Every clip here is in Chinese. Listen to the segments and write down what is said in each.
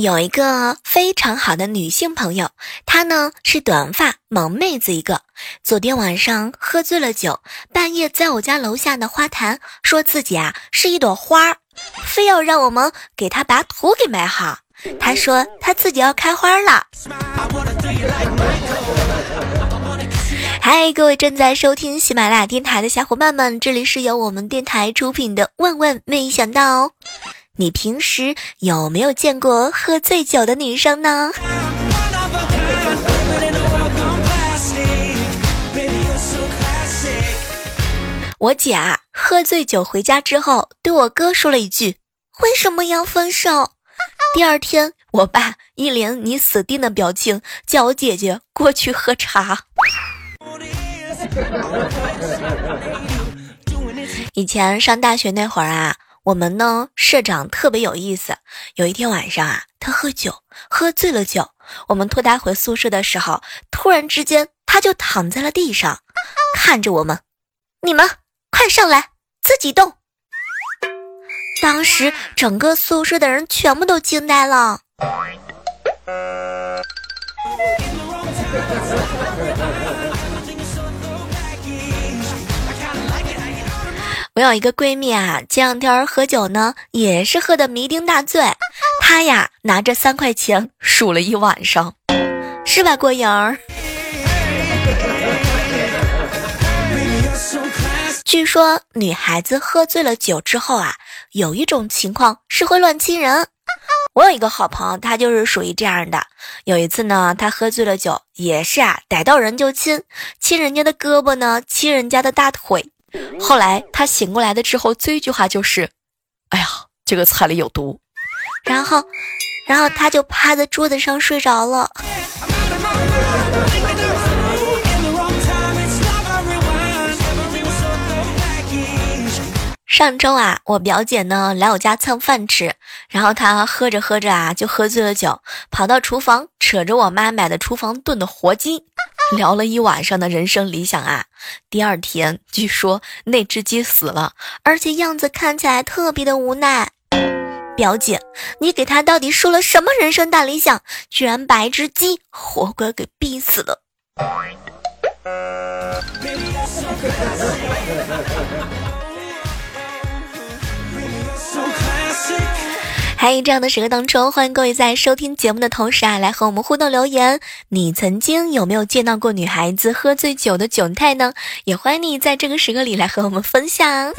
有一个非常好的女性朋友，她呢是短发萌妹子一个。昨天晚上喝醉了酒，半夜在我家楼下的花坛说自己啊是一朵花儿，非要让我们给她把土给埋好。她说她自己要开花了。嗨，各位正在收听喜马拉雅电台的小伙伴们，这里是由我们电台出品的《万万没想到》。你平时有没有见过喝醉酒的女生呢？我姐啊，喝醉酒回家之后，对我哥说了一句：“为什么要分手？”第二天，我爸一脸你死定的表情，叫我姐姐过去喝茶。以前上大学那会儿啊。我们呢，社长特别有意思。有一天晚上啊，他喝酒，喝醉了酒。我们拖他回宿舍的时候，突然之间他就躺在了地上，看着我们：“你们快上来，自己动。”当时整个宿舍的人全部都惊呆了。我有一个闺蜜啊，前两天喝酒呢，也是喝的酩酊大醉。她呀，拿着三块钱数了一晚上，是吧，郭颖儿？据说女孩子喝醉了酒之后啊，有一种情况是会乱亲人。我有一个好朋友，他就是属于这样的。有一次呢，他喝醉了酒，也是啊，逮到人就亲，亲人家的胳膊呢，亲人家的大腿。后来他醒过来的之后，最一句话就是：“哎呀，这个菜里有毒。”然后，然后他就趴在桌子上睡着了。上周啊，我表姐呢来我家蹭饭吃，然后她喝着喝着啊，就喝醉了酒，跑到厨房扯着我妈买的厨房炖的活鸡。聊了一晚上的人生理想啊，第二天据说那只鸡死了，而且样子看起来特别的无奈。表姐，你给他到底说了什么人生大理想，居然把一只鸡活活给逼死了？嗨，这样的时刻当中，欢迎各位在收听节目的同时啊，来和我们互动留言。你曾经有没有见到过女孩子喝醉酒的窘态呢？也欢迎你在这个时刻里来和我们分享。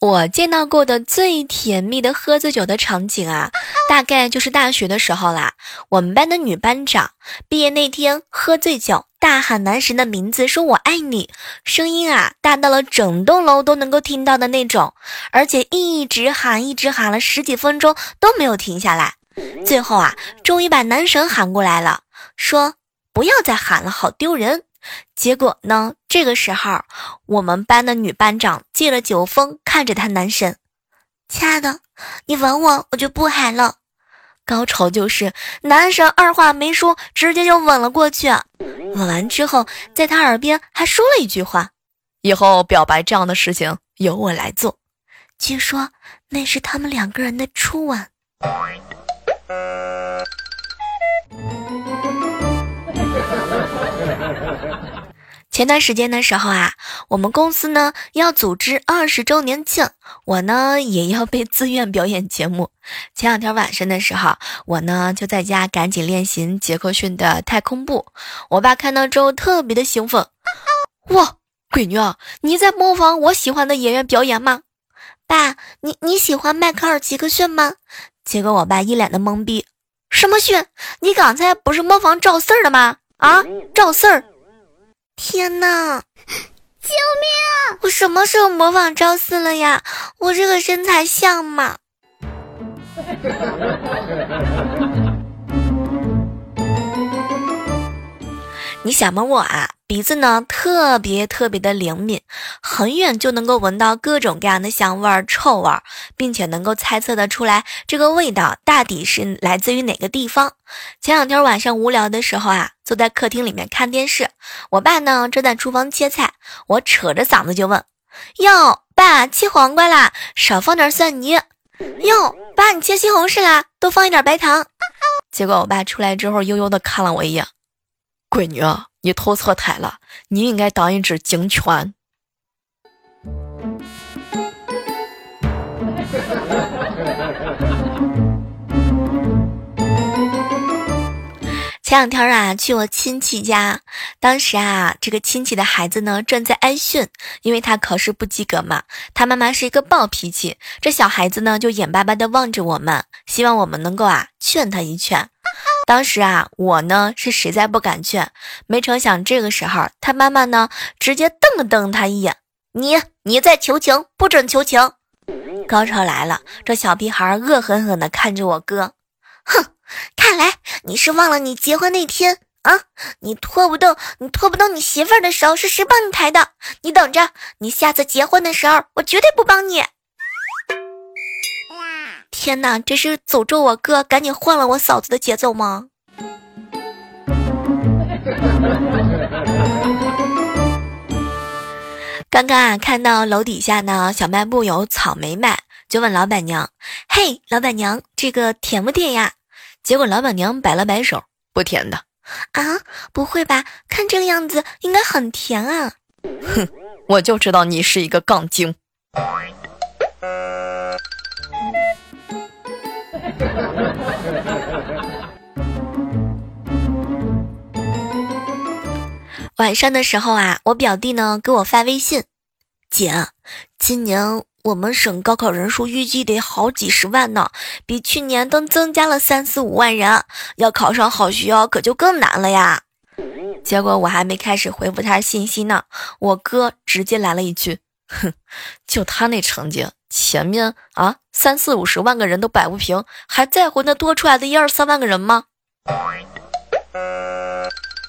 我见到过的最甜蜜的喝醉酒的场景啊，大概就是大学的时候啦。我们班的女班长毕业那天喝醉酒，大喊男神的名字，说我爱你，声音啊大到了整栋楼都能够听到的那种，而且一直喊，一直喊了十几分钟都没有停下来。最后啊，终于把男神喊过来了，说不要再喊了，好丢人。结果呢？这个时候，我们班的女班长借了酒疯，看着他男神，亲爱的，你吻我，我就不喊了。高潮就是男神二话没说，直接就吻了过去。吻完之后，在他耳边还说了一句话：“以后表白这样的事情由我来做。”据说那是他们两个人的初吻。前段时间的时候啊，我们公司呢要组织二十周年庆，我呢也要被自愿表演节目。前两天晚上的时候，我呢就在家赶紧练习杰克逊的太空步。我爸看到之后特别的兴奋，哇，闺女啊，你在模仿我喜欢的演员表演吗？爸，你你喜欢迈克尔杰克逊吗？结果我爸一脸的懵逼，什么逊？你刚才不是模仿赵四儿的吗？啊，赵四儿。天呐！救命！我什么时候模仿赵四了呀？我这个身材像吗？你想蒙？我啊，鼻子呢特别特别的灵敏，很远就能够闻到各种各样的香味儿、臭味儿，并且能够猜测得出来这个味道大抵是来自于哪个地方。前两天晚上无聊的时候啊，坐在客厅里面看电视，我爸呢正在厨房切菜，我扯着嗓子就问：“哟，爸，切黄瓜啦，少放点蒜泥。”“哟，爸，你切西红柿啦，多放一点白糖。”结果我爸出来之后，悠悠的看了我一眼。闺女，你投错胎了，你应该当一只警犬。前两天啊，去我亲戚家，当时啊，这个亲戚的孩子呢正在挨训，因为他考试不及格嘛。他妈妈是一个暴脾气，这小孩子呢就眼巴巴的望着我们，希望我们能够啊劝他一劝。当时啊，我呢是实在不敢劝，没成想这个时候，他妈妈呢直接瞪了瞪他一眼：“你你在求情，不准求情！”高潮来了，这小屁孩恶狠狠地看着我哥，哼，看来你是忘了你结婚那天啊，你拖不动，你拖不动你媳妇儿的手是谁帮你抬的？你等着，你下次结婚的时候，我绝对不帮你。天哪，这是诅咒我哥赶紧换了我嫂子的节奏吗？刚刚啊，看到楼底下呢小卖部有草莓卖，就问老板娘：“嘿，老板娘，这个甜不甜呀？”结果老板娘摆了摆手：“不甜的。”啊，不会吧？看这个样子应该很甜啊！哼，我就知道你是一个杠精。晚上的时候啊，我表弟呢给我发微信：“姐，今年我们省高考人数预计得好几十万呢，比去年都增加了三四五万人，要考上好学校可就更难了呀。”结果我还没开始回复他信息呢，我哥直接来了一句：“哼，就他那成绩，前面啊三四五十万个人都摆不平，还在乎那多出来的一二三万个人吗？”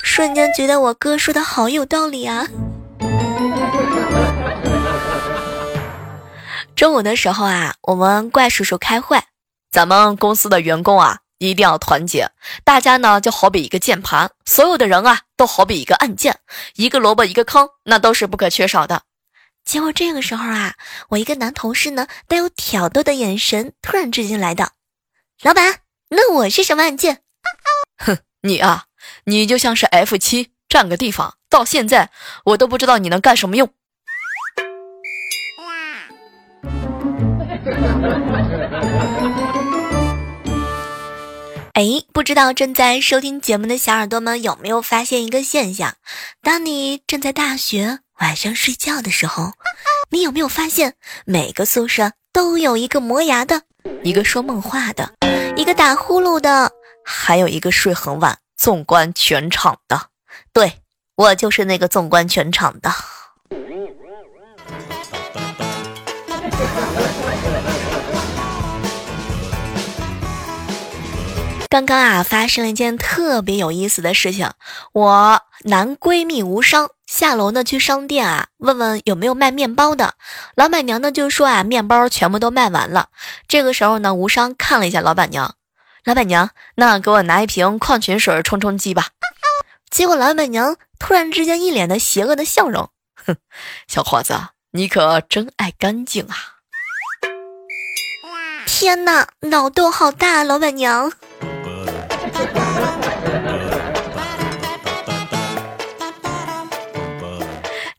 瞬间觉得我哥说的好有道理啊！中午的时候啊，我们怪叔叔开会，咱们公司的员工啊一定要团结，大家呢就好比一个键盘，所有的人啊都好比一个按键，一个萝卜一个坑，那都是不可缺少的。结果这个时候啊，我一个男同事呢带有挑逗的眼神突然之间来到，老板，那我是什么按键？哼，你啊。你就像是 F 七，占个地方，到现在我都不知道你能干什么用。哎，不知道正在收听节目的小耳朵们有没有发现一个现象？当你正在大学晚上睡觉的时候，你有没有发现每个宿舍都有一个磨牙的，一个说梦话的，一个打呼噜的，还有一个睡很晚。纵观全场的，对我就是那个纵观全场的。刚刚啊，发生了一件特别有意思的事情。我男闺蜜无伤下楼呢，去商店啊，问问有没有卖面包的。老板娘呢就说啊，面包全部都卖完了。这个时候呢，无伤看了一下老板娘。老板娘，那给我拿一瓶矿泉水冲冲饥吧。结果老板娘突然之间一脸的邪恶的笑容，哼，小伙子，你可真爱干净啊！天哪，脑洞好大，老板娘。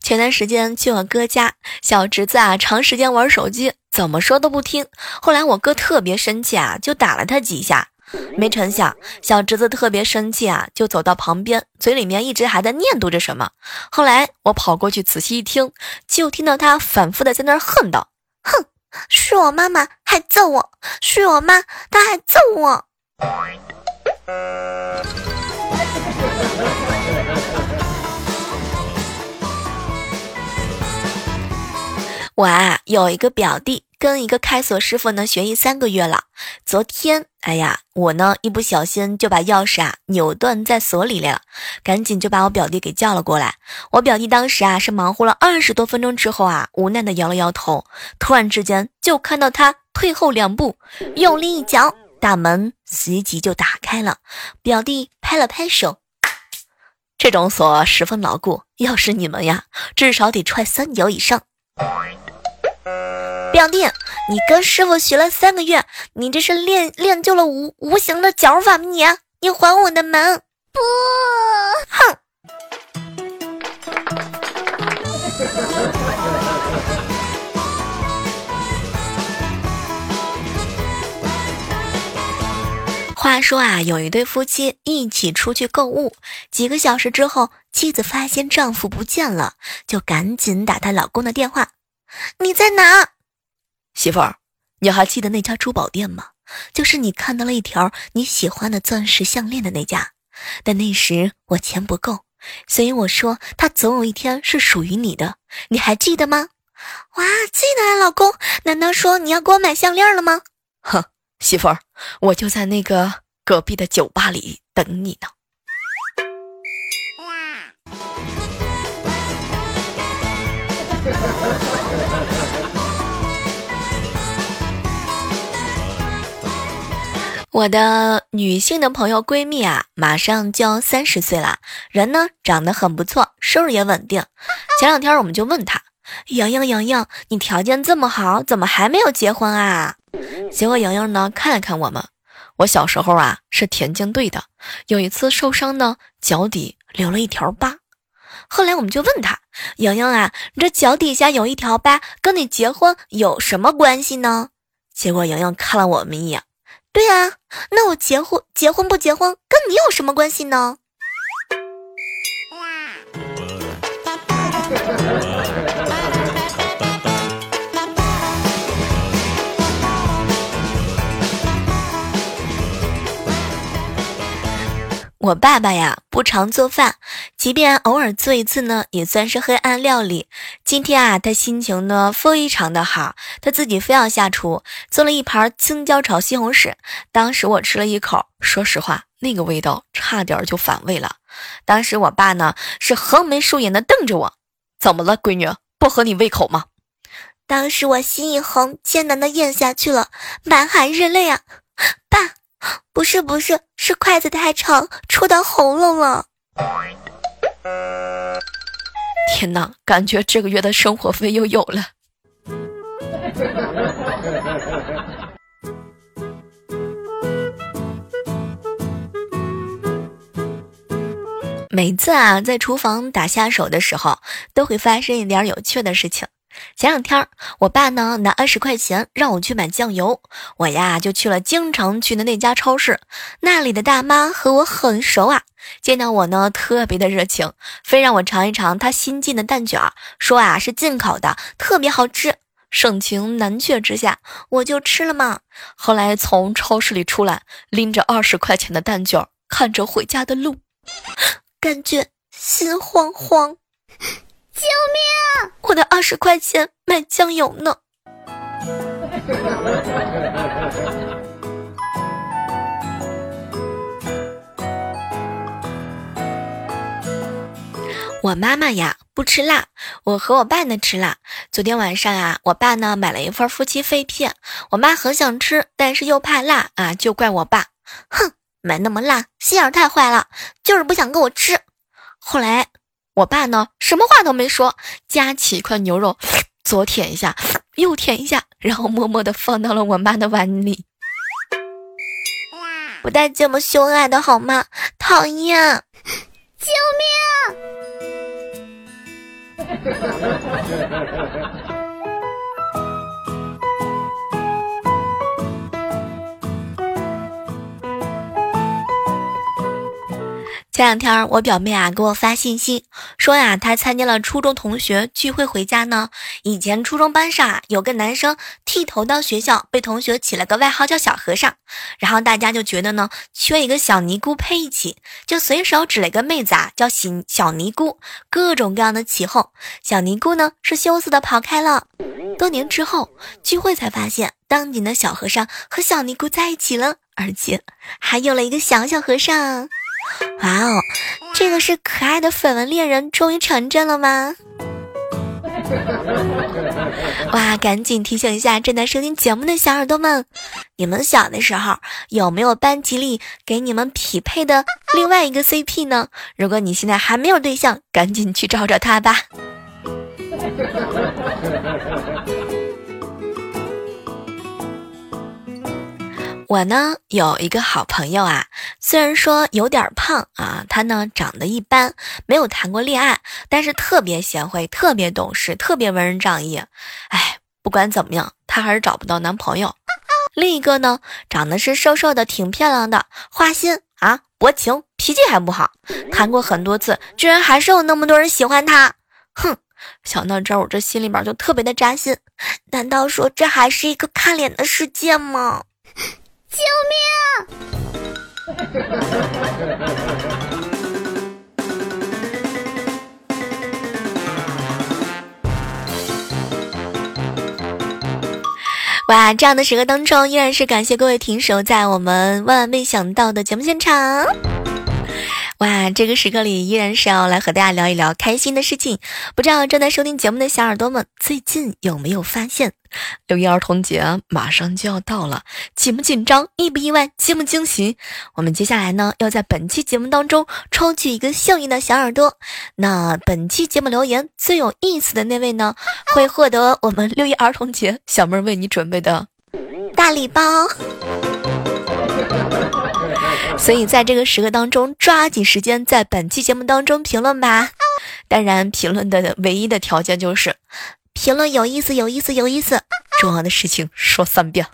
前段时间去我哥家，小侄子啊，长时间玩手机，怎么说都不听。后来我哥特别生气啊，就打了他几下。没成想，小侄子特别生气啊，就走到旁边，嘴里面一直还在念叨着什么。后来我跑过去仔细一听，就听到他反复的在那儿恨道：“哼，是我妈妈还揍我，是我妈，她还揍我。”我啊有一个表弟。跟一个开锁师傅呢学艺三个月了。昨天，哎呀，我呢一不小心就把钥匙啊扭断在锁里了，赶紧就把我表弟给叫了过来。我表弟当时啊是忙活了二十多分钟之后啊，无奈的摇了摇头，突然之间就看到他退后两步，用力一脚，大门随即就打开了。表弟拍了拍手。这种锁十分牢固，要是你们呀，至少得踹三脚以上。表弟，你跟师傅学了三个月，你这是练练就了无无形的脚法吗？你，你还我的门！不，哼。话说啊，有一对夫妻一起出去购物，几个小时之后，妻子发现丈夫不见了，就赶紧打她老公的电话：“你在哪？媳妇儿，你还记得那家珠宝店吗？就是你看到了一条你喜欢的钻石项链的那家。但那时我钱不够，所以我说它总有一天是属于你的。你还记得吗？哇，记得啊，老公。难道说你要给我买项链了吗？哼。”媳妇儿，我就在那个隔壁的酒吧里等你呢。我的女性的朋友闺蜜啊，马上就要三十岁了，人呢长得很不错，收入也稳定。前两天我们就问她：“洋洋洋洋，你条件这么好，怎么还没有结婚啊？”结果莹莹呢看了看我们，我小时候啊是田径队的，有一次受伤呢，脚底留了一条疤。后来我们就问他，莹莹啊，你这脚底下有一条疤，跟你结婚有什么关系呢？结果莹莹看了我们一眼，对啊，那我结婚结婚不结婚跟你有什么关系呢？我爸爸呀不常做饭，即便偶尔做一次呢，也算是黑暗料理。今天啊，他心情呢非常的好，他自己非要下厨，做了一盘青椒炒西红柿。当时我吃了一口，说实话，那个味道差点就反胃了。当时我爸呢是横眉竖眼的瞪着我，怎么了，闺女，不合你胃口吗？当时我心一横，艰难的咽下去了，满含热泪啊，爸。不是不是，是筷子太长，戳到喉咙了。天哪，感觉这个月的生活费又有了。每次啊，在厨房打下手的时候，都会发生一点有趣的事情。前两天，我爸呢拿二十块钱让我去买酱油，我呀就去了经常去的那家超市。那里的大妈和我很熟啊，见到我呢特别的热情，非让我尝一尝她新进的蛋卷，说啊是进口的，特别好吃。盛情难却之下，我就吃了嘛。后来从超市里出来，拎着二十块钱的蛋卷，看着回家的路，感觉心慌慌。救命！我的二十块钱买酱油呢。我妈妈呀不吃辣，我和我爸呢吃辣。昨天晚上啊，我爸呢买了一份夫妻肺片，我妈很想吃，但是又怕辣啊，就怪我爸，哼，买那么辣，心眼太坏了，就是不想跟我吃。后来。我爸呢，什么话都没说，夹起一块牛肉，左舔一下，右舔一下，然后默默的放到了我妈的碗里。不带这么凶爱的好吗？讨厌！救命！前两天我表妹啊给我发信息说呀，她参加了初中同学聚会回家呢。以前初中班上啊有个男生剃头到学校，被同学起了个外号叫小和尚。然后大家就觉得呢缺一个小尼姑配一起，就随手指了一个妹子啊叫小小尼姑，各种各样的起哄。小尼姑呢是羞涩的跑开了。多年之后聚会才发现，当年的小和尚和小尼姑在一起了，而且还有了一个小小和尚。哇哦，这个是可爱的绯闻恋人终于成真了吗？哇，赶紧提醒一下正在收听节目的小耳朵们，你们小的时候有没有班级里给你们匹配的另外一个 CP 呢？如果你现在还没有对象，赶紧去找找他吧。我呢有一个好朋友啊，虽然说有点胖啊，他呢长得一般，没有谈过恋爱，但是特别贤惠，特别懂事，特别文人仗义。哎，不管怎么样，他还是找不到男朋友。另一个呢，长得是瘦瘦的，挺漂亮的，花心啊，薄情，脾气还不好，谈过很多次，居然还是有那么多人喜欢他。哼，想到这儿，我这心里边就特别的扎心。难道说这还是一个看脸的世界吗？救命！哇，这样的时刻当中，依然是感谢各位停手在我们万万没想到的节目现场。哇，这个时刻里依然是要来和大家聊一聊开心的事情。不知道正在收听节目的小耳朵们，最近有没有发现六一儿童节马上就要到了？紧不紧张？意不意外？惊不惊喜？我们接下来呢，要在本期节目当中抽取一个幸运的小耳朵。那本期节目留言最有意思的那位呢，会获得我们六一儿童节小妹为你准备的大礼包。所以在这个时刻当中，抓紧时间在本期节目当中评论吧。当然，评论的唯一的条件就是评论有意思，有意思，有意思。重要的事情说三遍。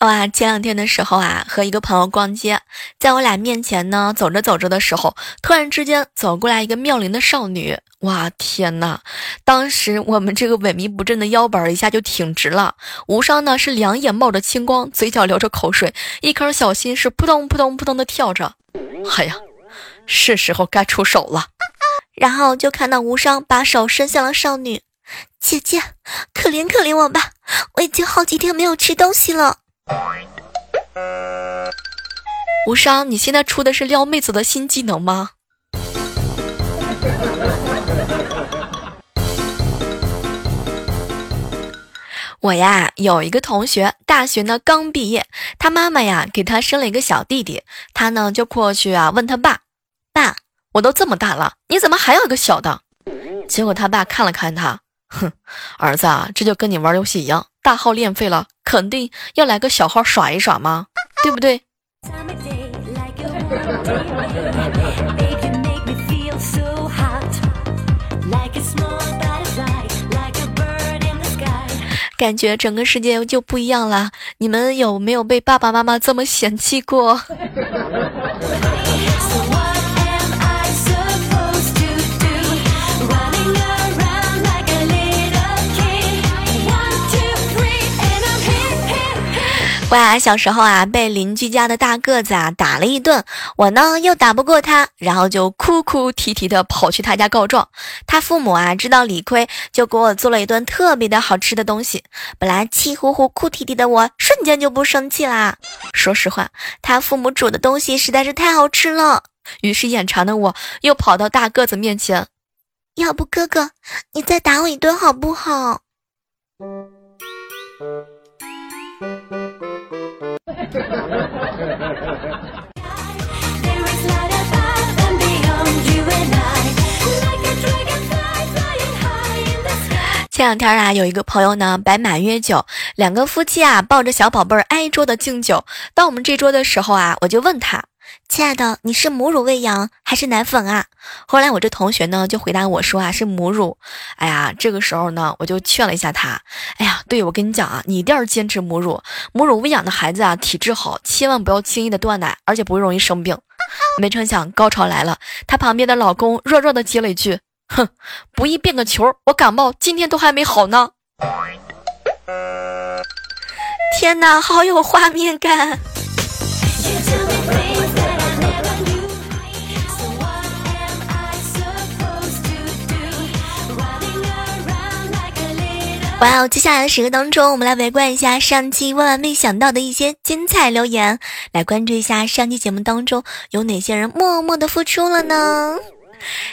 哇，前两天的时候啊，和一个朋友逛街，在我俩面前呢，走着走着的时候，突然之间走过来一个妙龄的少女。哇，天呐！当时我们这个萎靡不振的腰板一下就挺直了。无伤呢是两眼冒着青光，嘴角流着口水，一颗小心是扑通扑通扑通的跳着。哎呀，是时候该出手了。然后就看到无伤把手伸向了少女，姐姐，可怜可怜我吧，我已经好几天没有吃东西了。无伤，你现在出的是撩妹子的新技能吗？我呀，有一个同学，大学呢刚毕业，他妈妈呀给他生了一个小弟弟，他呢就过去啊问他爸：“爸，我都这么大了，你怎么还有一个小的？”结果他爸看了看他，哼，儿子啊，这就跟你玩游戏一样，大号练废了，肯定要来个小号耍一耍吗？对不对？感觉整个世界就不一样了。你们有没有被爸爸妈妈这么嫌弃过？哇，小时候啊，被邻居家的大个子啊打了一顿，我呢又打不过他，然后就哭哭啼啼的跑去他家告状。他父母啊知道理亏，就给我做了一顿特别的好吃的东西。本来气呼呼、哭啼啼的我，瞬间就不生气啦。说实话，他父母煮的东西实在是太好吃了。于是眼馋的我又跑到大个子面前，要不哥哥，你再打我一顿好不好？前两天啊，有一个朋友呢摆满月酒，两个夫妻啊抱着小宝贝儿挨桌的敬酒。到我们这桌的时候啊，我就问他：“亲爱的，你是母乳喂养还是奶粉啊？后来我这同学呢就回答我说啊是母乳。哎呀，这个时候呢我就劝了一下他。哎呀，对我跟你讲啊，你一定要坚持母乳，母乳喂养的孩子啊体质好，千万不要轻易的断奶，而且不会容易生病。没成想高潮来了，她旁边的老公弱弱的接了一句：“哼，不易变个球，我感冒今天都还没好呢。”天哪，好有画面感！哇哦！接下来的时刻当中，我们来围观一下上期万万没想到的一些精彩留言，来关注一下上期节目当中有哪些人默默的付出了呢？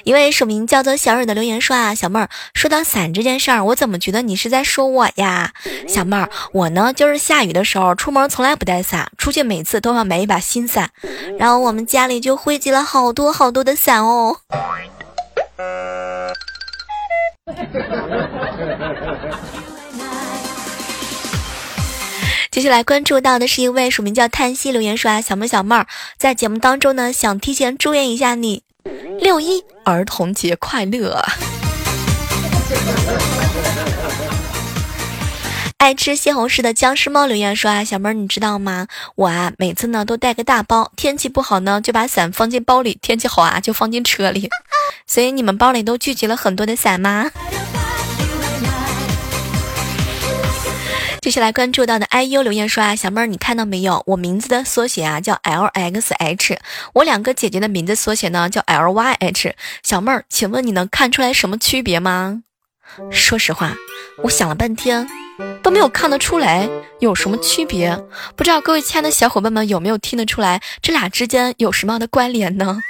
一位署名叫做小蕊的留言说啊，小妹儿，说到伞这件事儿，我怎么觉得你是在说我呀？小妹儿，我呢就是下雨的时候出门从来不带伞，出去每次都要买一把新伞，然后我们家里就汇集了好多好多的伞哦。接下来关注到的是一位署名叫叹息留言说啊，小妹小妹儿在节目当中呢，想提前祝愿一下你六一儿童节快乐。爱吃西红柿的僵尸猫留言说啊，小妹儿你知道吗？我啊每次呢都带个大包，天气不好呢就把伞放进包里，天气好啊就放进车里。所以你们包里都聚集了很多的伞吗？接下来关注到的 IU 留言说啊，小妹儿你看到没有？我名字的缩写啊叫 LXH，我两个姐姐的名字缩写呢叫 LYH。小妹儿，请问你能看出来什么区别吗？说实话，我想了半天都没有看得出来有什么区别。不知道各位亲爱的小伙伴们有没有听得出来这俩之间有什么样的关联呢？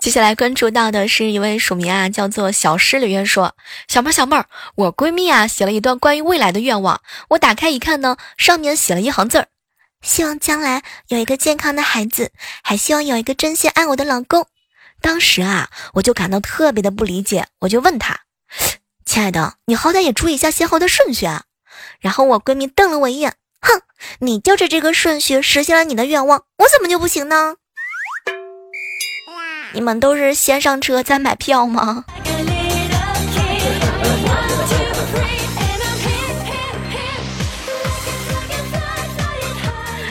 接下来关注到的是一位署名啊，叫做小诗留言说：“小妹儿，小妹儿，我闺蜜啊写了一段关于未来的愿望，我打开一看呢，上面写了一行字儿：希望将来有一个健康的孩子，还希望有一个真心爱我的老公。”当时啊，我就感到特别的不理解，我就问她：“亲爱的，你好歹也注意一下先后的顺序啊。”然后我闺蜜瞪了我一眼，哼，你就着这个顺序实现了你的愿望，我怎么就不行呢？你们都是先上车再买票吗？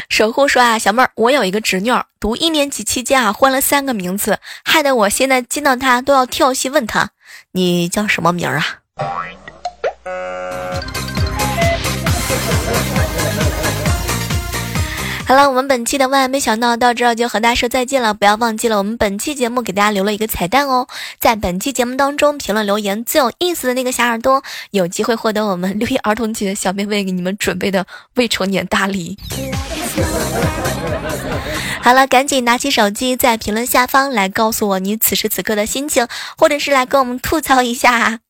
守护说啊，小妹儿，我有一个侄女儿，读一年级期间啊换了三个名字，害得我现在见到她都要跳戏问她，你叫什么名儿啊？好了，我们本期的万万没想到到这儿就和大家说再见了。不要忘记了，我们本期节目给大家留了一个彩蛋哦，在本期节目当中评论留言最有意思的那个小耳朵，有机会获得我们六一儿童节小妹妹给你们准备的未成年大礼。好了，赶紧拿起手机，在评论下方来告诉我你此时此刻的心情，或者是来跟我们吐槽一下，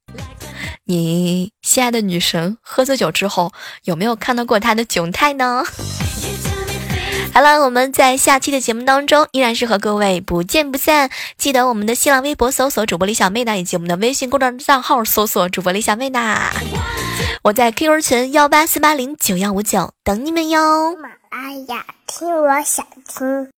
你心爱的女神喝醉酒之后有没有看到过她的窘态呢？好了，我们在下期的节目当中依然是和各位不见不散。记得我们的新浪微博搜索主播李小妹呢，以及我们的微信公众账号搜索主播李小妹呢。我在 QQ 群幺八四八零九幺五九等你们哟。妈呀，听我想听。